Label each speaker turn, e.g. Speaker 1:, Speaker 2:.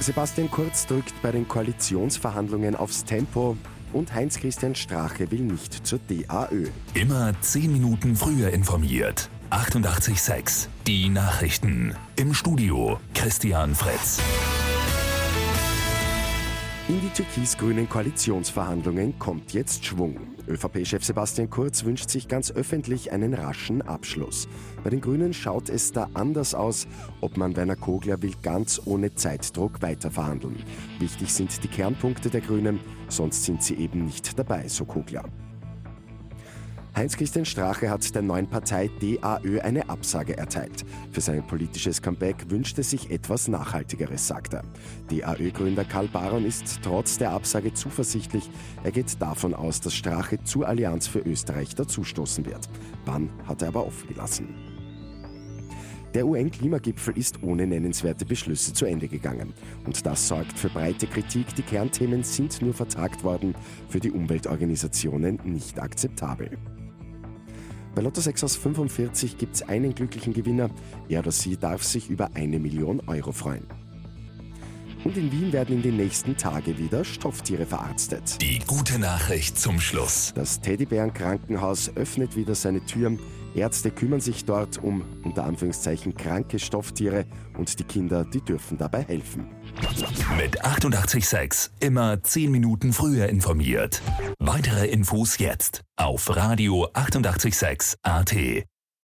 Speaker 1: Sebastian Kurz drückt bei den Koalitionsverhandlungen aufs Tempo und Heinz-Christian Strache will nicht zur DAÖ.
Speaker 2: Immer 10 Minuten früher informiert. 88.6 Die Nachrichten. Im Studio Christian Fritz.
Speaker 1: In die türkis-grünen Koalitionsverhandlungen kommt jetzt Schwung. ÖVP-Chef Sebastian Kurz wünscht sich ganz öffentlich einen raschen Abschluss. Bei den Grünen schaut es da anders aus. Ob man Werner Kogler will ganz ohne Zeitdruck weiterverhandeln. Wichtig sind die Kernpunkte der Grünen, sonst sind sie eben nicht dabei, so Kogler. Heinz-Christian Strache hat der neuen Partei DAÖ eine Absage erteilt. Für sein politisches Comeback wünscht er sich etwas Nachhaltigeres, sagt er. DAÖ-Gründer Karl Baron ist trotz der Absage zuversichtlich. Er geht davon aus, dass Strache zur Allianz für Österreich dazustoßen wird. Wann hat er aber offen gelassen. Der UN-Klimagipfel ist ohne nennenswerte Beschlüsse zu Ende gegangen. Und das sorgt für breite Kritik. Die Kernthemen sind nur vertagt worden, für die Umweltorganisationen nicht akzeptabel. Bei Lotto 6 aus 45 gibt es einen glücklichen Gewinner. Er oder sie darf sich über eine Million Euro freuen. Und in Wien werden in den nächsten Tagen wieder Stofftiere verarztet.
Speaker 2: Die gute Nachricht zum Schluss.
Speaker 1: Das Teddybärenkrankenhaus öffnet wieder seine Türen. Ärzte kümmern sich dort um unter Anführungszeichen kranke Stofftiere und die Kinder, die dürfen dabei helfen.
Speaker 2: Mit 886 immer 10 Minuten früher informiert. Weitere Infos jetzt auf Radio 886 AT.